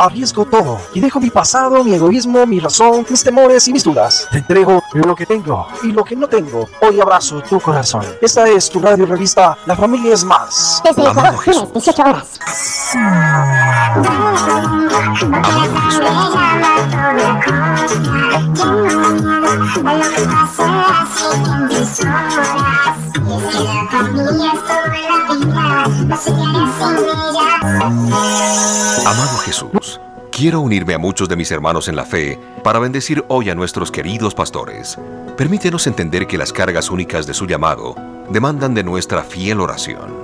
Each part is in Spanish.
Arriesgo todo y dejo mi pasado, mi egoísmo, mi razón, mis temores y mis dudas. Te entrego lo que tengo y lo que no tengo. Hoy abrazo tu corazón. Esta es tu radio revista La Familia es Más. Desde Ecuador, 18 horas. Amado Jesús, quiero unirme a muchos de mis hermanos en la fe para bendecir hoy a nuestros queridos pastores. Permítenos entender que las cargas únicas de su llamado demandan de nuestra fiel oración.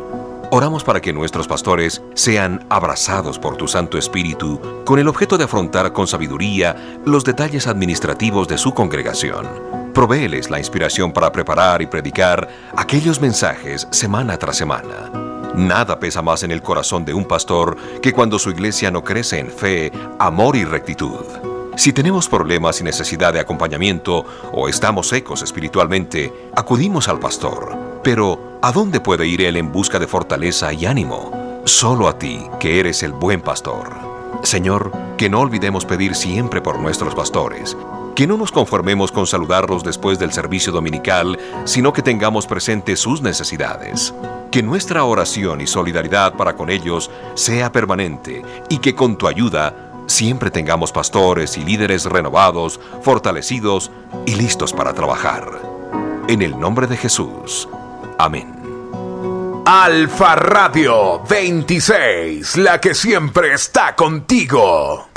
Oramos para que nuestros pastores sean abrazados por tu Santo Espíritu con el objeto de afrontar con sabiduría los detalles administrativos de su congregación. Provéeles la inspiración para preparar y predicar aquellos mensajes semana tras semana. Nada pesa más en el corazón de un pastor que cuando su iglesia no crece en fe, amor y rectitud. Si tenemos problemas y necesidad de acompañamiento o estamos secos espiritualmente, acudimos al pastor. Pero, ¿a dónde puede ir él en busca de fortaleza y ánimo? Solo a ti, que eres el buen pastor. Señor, que no olvidemos pedir siempre por nuestros pastores, que no nos conformemos con saludarlos después del servicio dominical, sino que tengamos presente sus necesidades. Que nuestra oración y solidaridad para con ellos sea permanente y que con tu ayuda siempre tengamos pastores y líderes renovados, fortalecidos y listos para trabajar. En el nombre de Jesús. Amén. Alfa Radio 26, la que siempre está contigo.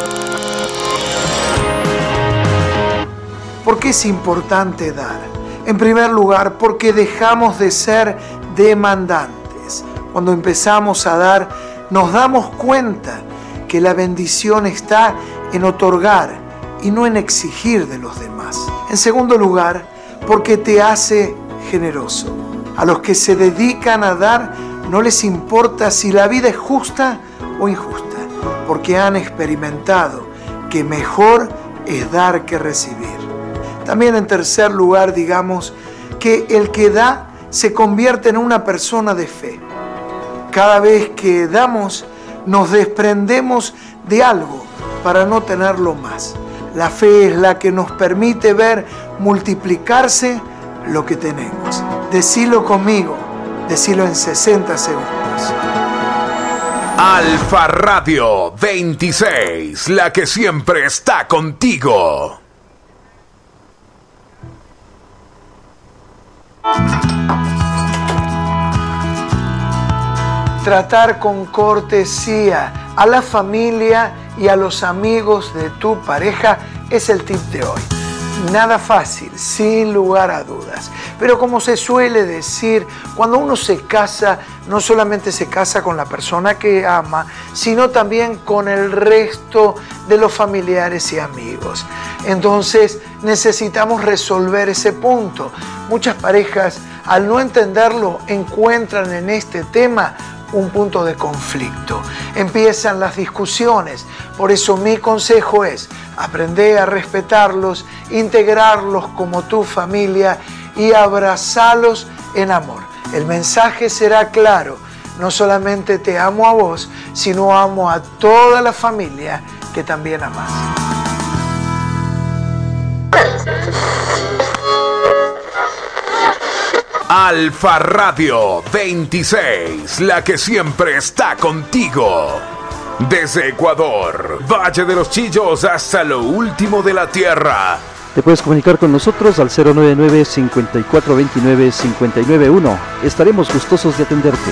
¿Por qué es importante dar? En primer lugar, porque dejamos de ser demandantes. Cuando empezamos a dar, nos damos cuenta que la bendición está en otorgar y no en exigir de los demás. En segundo lugar, porque te hace generoso. A los que se dedican a dar no les importa si la vida es justa o injusta, porque han experimentado que mejor es dar que recibir. También en tercer lugar, digamos, que el que da se convierte en una persona de fe. Cada vez que damos, nos desprendemos de algo para no tenerlo más. La fe es la que nos permite ver multiplicarse lo que tenemos. Decilo conmigo, decilo en 60 segundos. Alfa Radio 26, la que siempre está contigo. tratar con cortesía a la familia y a los amigos de tu pareja es el tip de hoy. Nada fácil, sin lugar a dudas. Pero como se suele decir, cuando uno se casa, no solamente se casa con la persona que ama, sino también con el resto de los familiares y amigos. Entonces necesitamos resolver ese punto. Muchas parejas, al no entenderlo, encuentran en este tema un punto de conflicto. Empiezan las discusiones. Por eso mi consejo es aprender a respetarlos, integrarlos como tu familia y abrazarlos en amor. El mensaje será claro. No solamente te amo a vos, sino amo a toda la familia que también amas. Alfa Radio 26, la que siempre está contigo. Desde Ecuador, Valle de los Chillos hasta lo último de la tierra. Te puedes comunicar con nosotros al 099 5429 591. Estaremos gustosos de atenderte.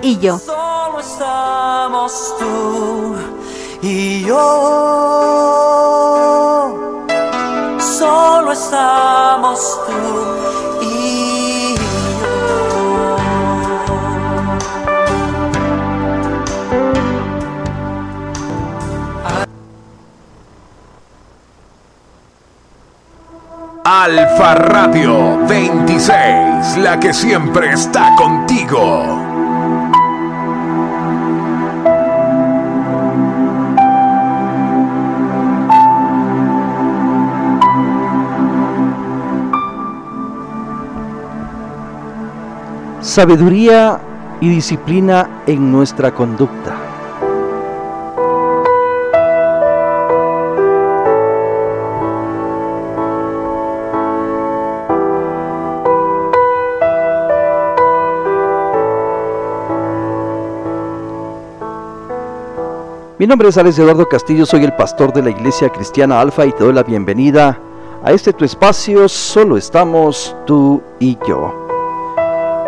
Solo estamos tú y yo. Solo estamos tú y yo. Alfa Radio 26, la que siempre está contigo. Sabiduría y disciplina en nuestra conducta. Mi nombre es Alex Eduardo Castillo, soy el pastor de la Iglesia Cristiana Alfa y te doy la bienvenida a este tu espacio, solo estamos tú y yo.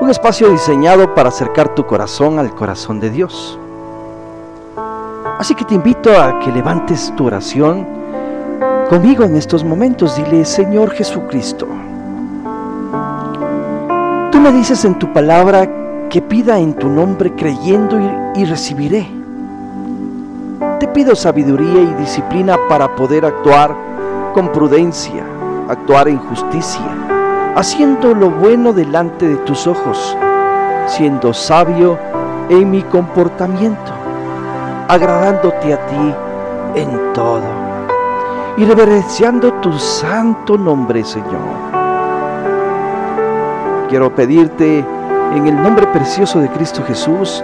Un espacio diseñado para acercar tu corazón al corazón de Dios. Así que te invito a que levantes tu oración conmigo en estos momentos. Dile, Señor Jesucristo, tú me dices en tu palabra que pida en tu nombre creyendo y, y recibiré. Te pido sabiduría y disciplina para poder actuar con prudencia, actuar en justicia, haciendo lo bueno delante de tus ojos, siendo sabio en mi comportamiento, agradándote a ti en todo y reverenciando tu santo nombre, Señor. Quiero pedirte en el nombre precioso de Cristo Jesús,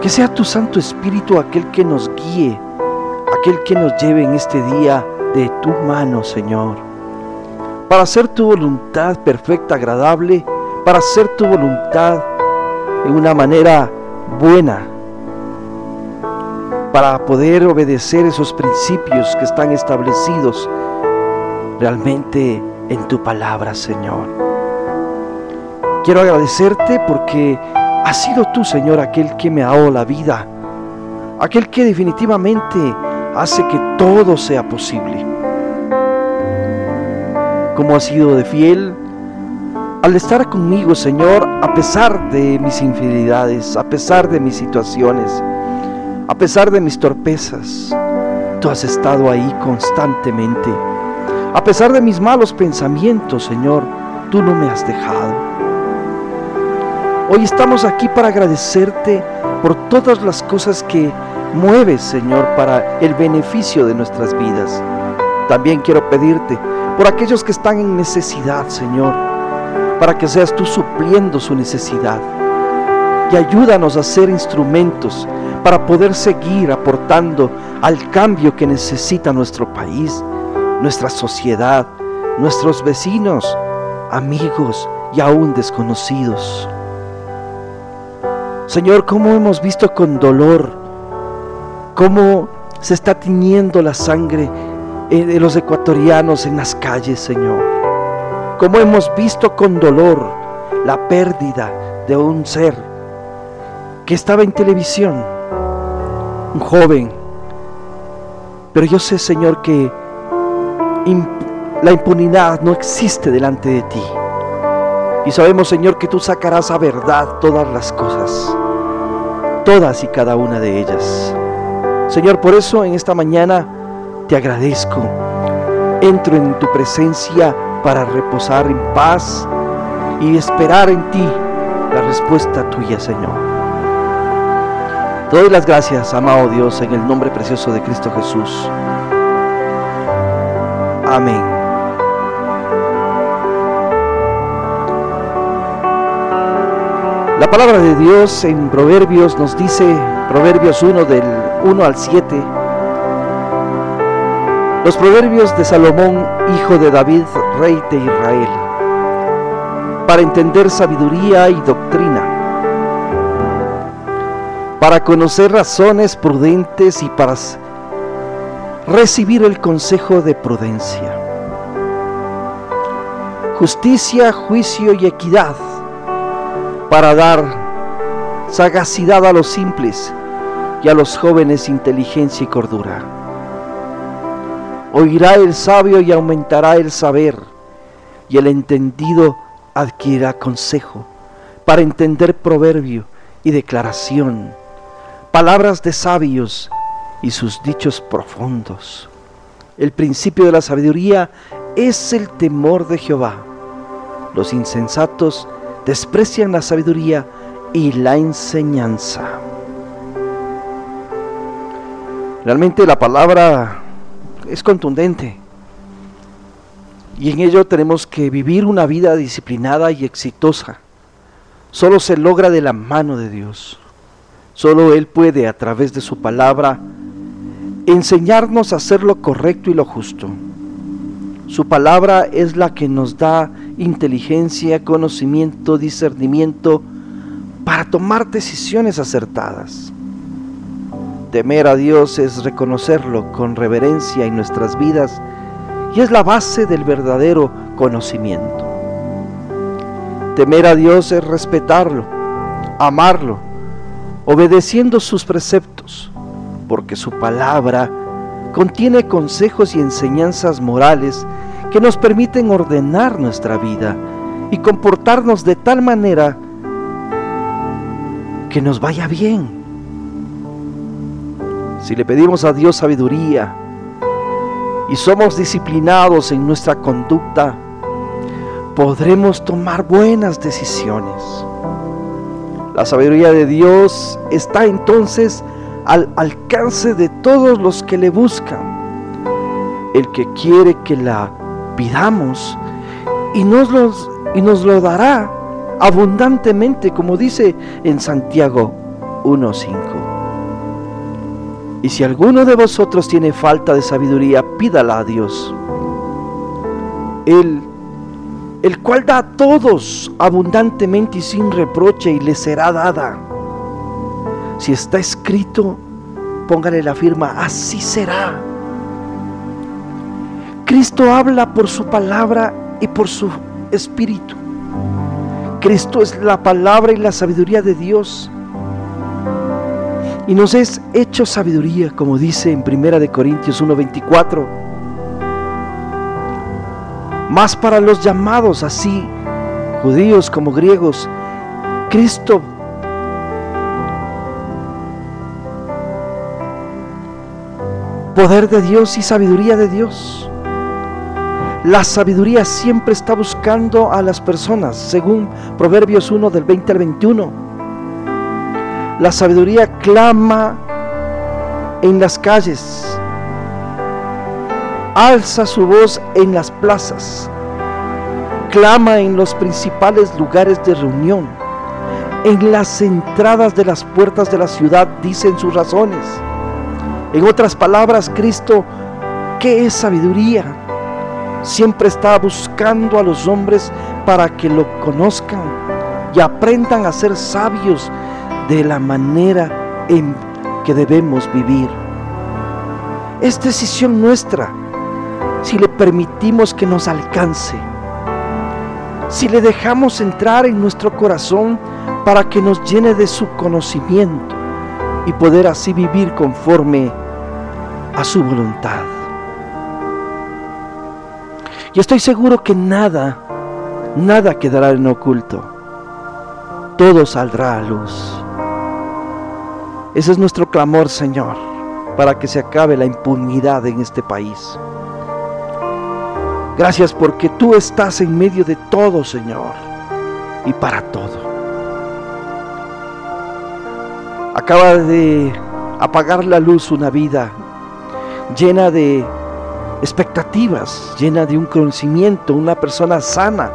que sea tu Santo Espíritu aquel que nos guíe, aquel que nos lleve en este día de tu mano, Señor. Para hacer tu voluntad perfecta, agradable, para hacer tu voluntad de una manera buena, para poder obedecer esos principios que están establecidos realmente en tu palabra, Señor. Quiero agradecerte porque has sido tú, Señor, aquel que me ha dado la vida, aquel que definitivamente hace que todo sea posible. Como has sido de fiel al estar conmigo, Señor, a pesar de mis infidelidades, a pesar de mis situaciones, a pesar de mis torpezas, tú has estado ahí constantemente. A pesar de mis malos pensamientos, Señor, tú no me has dejado. Hoy estamos aquí para agradecerte por todas las cosas que mueves, Señor, para el beneficio de nuestras vidas. También quiero pedirte por aquellos que están en necesidad, Señor, para que seas tú supliendo su necesidad. Y ayúdanos a ser instrumentos para poder seguir aportando al cambio que necesita nuestro país, nuestra sociedad, nuestros vecinos, amigos y aún desconocidos. Señor, cómo hemos visto con dolor, cómo se está tiñendo la sangre de los ecuatorianos en las calles, Señor. Cómo hemos visto con dolor la pérdida de un ser que estaba en televisión, un joven. Pero yo sé, Señor, que la impunidad no existe delante de ti. Y sabemos, Señor, que tú sacarás a verdad todas las cosas, todas y cada una de ellas. Señor, por eso en esta mañana te agradezco. Entro en tu presencia para reposar en paz y esperar en ti la respuesta tuya, Señor. Te doy las gracias, amado Dios, en el nombre precioso de Cristo Jesús. Amén. La palabra de Dios en Proverbios nos dice, Proverbios 1 del 1 al 7, los proverbios de Salomón, hijo de David, rey de Israel, para entender sabiduría y doctrina, para conocer razones prudentes y para recibir el consejo de prudencia. justicia, juicio y equidad, para dar sagacidad a los simples y a los jóvenes inteligencia y cordura. Oirá el sabio y aumentará el saber, y el entendido adquirirá consejo para entender proverbio y declaración, palabras de sabios y sus dichos profundos. El principio de la sabiduría es el temor de Jehová. Los insensatos desprecian la sabiduría y la enseñanza. Realmente la palabra es contundente y en ello tenemos que vivir una vida disciplinada y exitosa. Solo se logra de la mano de Dios. Solo Él puede a través de su palabra enseñarnos a hacer lo correcto y lo justo. Su palabra es la que nos da inteligencia, conocimiento, discernimiento para tomar decisiones acertadas. Temer a Dios es reconocerlo con reverencia en nuestras vidas y es la base del verdadero conocimiento. Temer a Dios es respetarlo, amarlo, obedeciendo sus preceptos, porque su palabra contiene consejos y enseñanzas morales que nos permiten ordenar nuestra vida y comportarnos de tal manera que nos vaya bien si le pedimos a Dios sabiduría y somos disciplinados en nuestra conducta, podremos tomar buenas decisiones. La sabiduría de Dios está entonces al alcance de todos los que le buscan. El que quiere que la pidamos y nos, los, y nos lo dará abundantemente, como dice en Santiago 1.5. Y si alguno de vosotros tiene falta de sabiduría, pídala a Dios. Él, el cual da a todos abundantemente y sin reproche y le será dada. Si está escrito, póngale la firma, así será. Cristo habla por su palabra y por su espíritu. Cristo es la palabra y la sabiduría de Dios y nos es hecho sabiduría, como dice en Primera de Corintios 1:24. Más para los llamados así, judíos como griegos, Cristo poder de Dios y sabiduría de Dios. La sabiduría siempre está buscando a las personas, según Proverbios 1 del 20 al 21. La sabiduría clama en las calles, alza su voz en las plazas, clama en los principales lugares de reunión, en las entradas de las puertas de la ciudad dicen sus razones. En otras palabras, Cristo, ¿qué es sabiduría? Siempre está buscando a los hombres para que lo conozcan y aprendan a ser sabios de la manera en que debemos vivir. Es decisión nuestra si le permitimos que nos alcance, si le dejamos entrar en nuestro corazón para que nos llene de su conocimiento y poder así vivir conforme a su voluntad. Y estoy seguro que nada, nada quedará en oculto. Todo saldrá a luz. Ese es nuestro clamor, Señor, para que se acabe la impunidad en este país. Gracias porque tú estás en medio de todo, Señor, y para todo. Acaba de apagar la luz una vida llena de expectativas, llena de un conocimiento, una persona sana.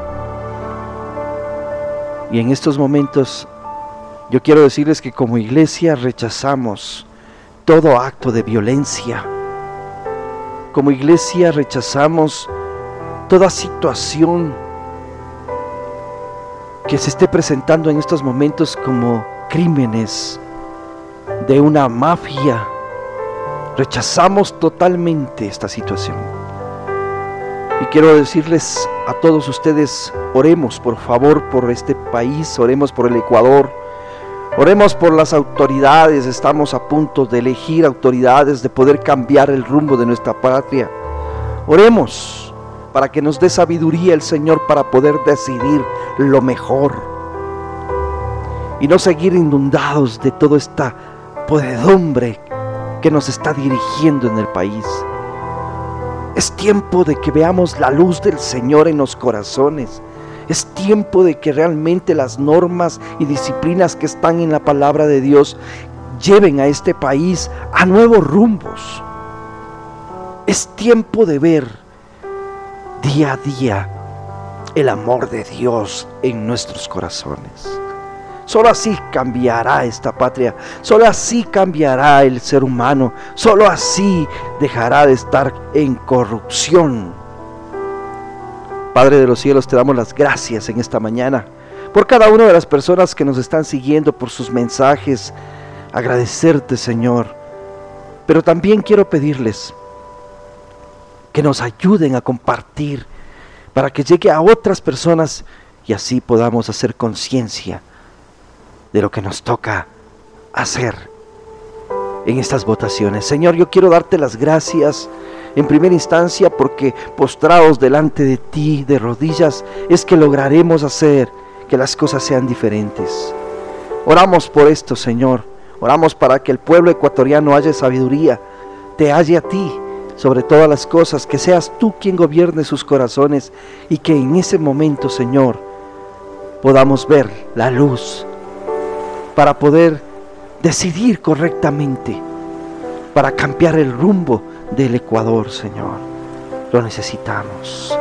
Y en estos momentos yo quiero decirles que como iglesia rechazamos todo acto de violencia. Como iglesia rechazamos toda situación que se esté presentando en estos momentos como crímenes de una mafia. Rechazamos totalmente esta situación. Y quiero decirles a todos ustedes, oremos por favor por este país, oremos por el Ecuador, oremos por las autoridades, estamos a punto de elegir autoridades, de poder cambiar el rumbo de nuestra patria. Oremos para que nos dé sabiduría el Señor para poder decidir lo mejor y no seguir inundados de toda esta podedumbre que nos está dirigiendo en el país. Es tiempo de que veamos la luz del Señor en los corazones. Es tiempo de que realmente las normas y disciplinas que están en la palabra de Dios lleven a este país a nuevos rumbos. Es tiempo de ver día a día el amor de Dios en nuestros corazones. Solo así cambiará esta patria, solo así cambiará el ser humano, solo así dejará de estar en corrupción. Padre de los cielos, te damos las gracias en esta mañana por cada una de las personas que nos están siguiendo, por sus mensajes. Agradecerte, Señor. Pero también quiero pedirles que nos ayuden a compartir para que llegue a otras personas y así podamos hacer conciencia de lo que nos toca hacer en estas votaciones. Señor, yo quiero darte las gracias en primera instancia porque postrados delante de ti de rodillas es que lograremos hacer que las cosas sean diferentes. Oramos por esto, Señor. Oramos para que el pueblo ecuatoriano haya sabiduría, te halle a ti sobre todas las cosas, que seas tú quien gobierne sus corazones y que en ese momento, Señor, podamos ver la luz para poder decidir correctamente, para cambiar el rumbo del Ecuador, Señor. Lo necesitamos.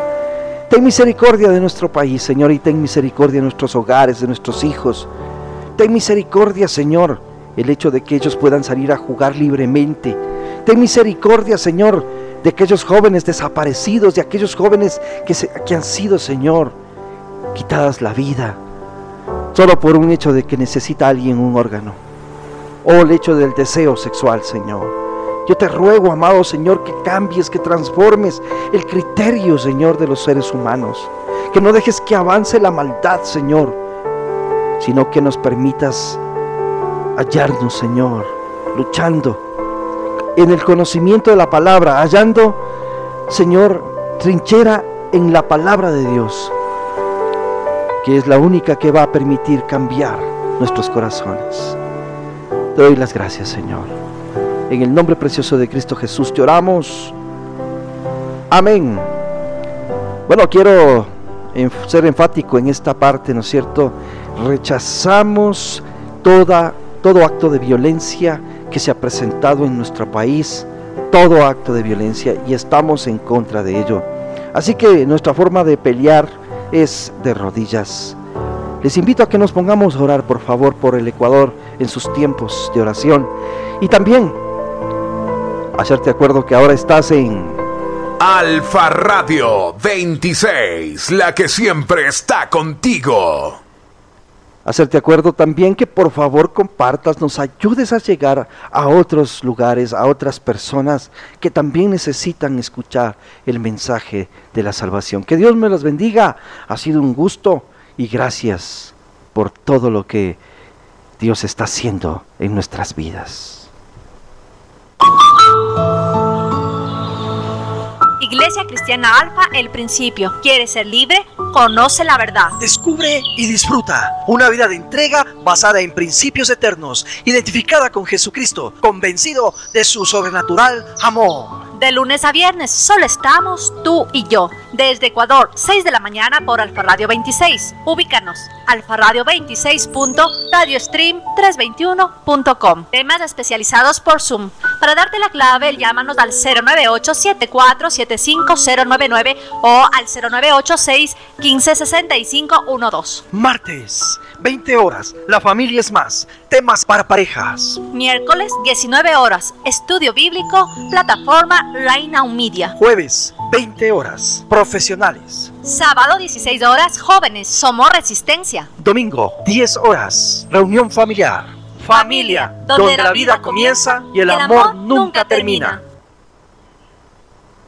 Ten misericordia de nuestro país, Señor, y ten misericordia de nuestros hogares, de nuestros hijos. Ten misericordia, Señor, el hecho de que ellos puedan salir a jugar libremente. Ten misericordia, Señor, de aquellos jóvenes desaparecidos, de aquellos jóvenes que, se, que han sido, Señor, quitadas la vida solo por un hecho de que necesita alguien un órgano, o el hecho del deseo sexual, Señor. Yo te ruego, amado Señor, que cambies, que transformes el criterio, Señor, de los seres humanos. Que no dejes que avance la maldad, Señor, sino que nos permitas hallarnos, Señor, luchando en el conocimiento de la palabra, hallando, Señor, trinchera en la palabra de Dios que es la única que va a permitir cambiar nuestros corazones. Te doy las gracias, Señor. En el nombre precioso de Cristo Jesús te oramos. Amén. Bueno, quiero ser enfático en esta parte, ¿no es cierto? Rechazamos toda, todo acto de violencia que se ha presentado en nuestro país, todo acto de violencia, y estamos en contra de ello. Así que nuestra forma de pelear es de rodillas. Les invito a que nos pongamos a orar, por favor, por el Ecuador en sus tiempos de oración. Y también hacerte acuerdo que ahora estás en Alfa Radio 26, la que siempre está contigo hacerte acuerdo también que por favor compartas, nos ayudes a llegar a otros lugares, a otras personas que también necesitan escuchar el mensaje de la salvación. Que Dios me los bendiga. Ha sido un gusto y gracias por todo lo que Dios está haciendo en nuestras vidas. Iglesia Cristiana Alfa, el principio. ¿Quieres ser libre? Conoce la verdad. Descubre y disfruta una vida de entrega basada en principios eternos, identificada con Jesucristo, convencido de su sobrenatural amor. De lunes a viernes solo estamos tú y yo. Desde Ecuador, 6 de la mañana por Alfa Radio 26. Ubícanos, alfaradio26.radiostream321.com. Temas especializados por Zoom. Para darte la clave, llámanos al 098 7475099 o al 0986 156512. Martes, 20 horas, la familia es más. Temas para parejas. Miércoles, 19 horas, estudio bíblico, plataforma Reina Media. Jueves, 20 horas, profesionales. Sábado, 16 horas, jóvenes, somos resistencia. Domingo, 10 horas, reunión familiar. Familia, donde, la vida comienza y el, amor, nunca termina.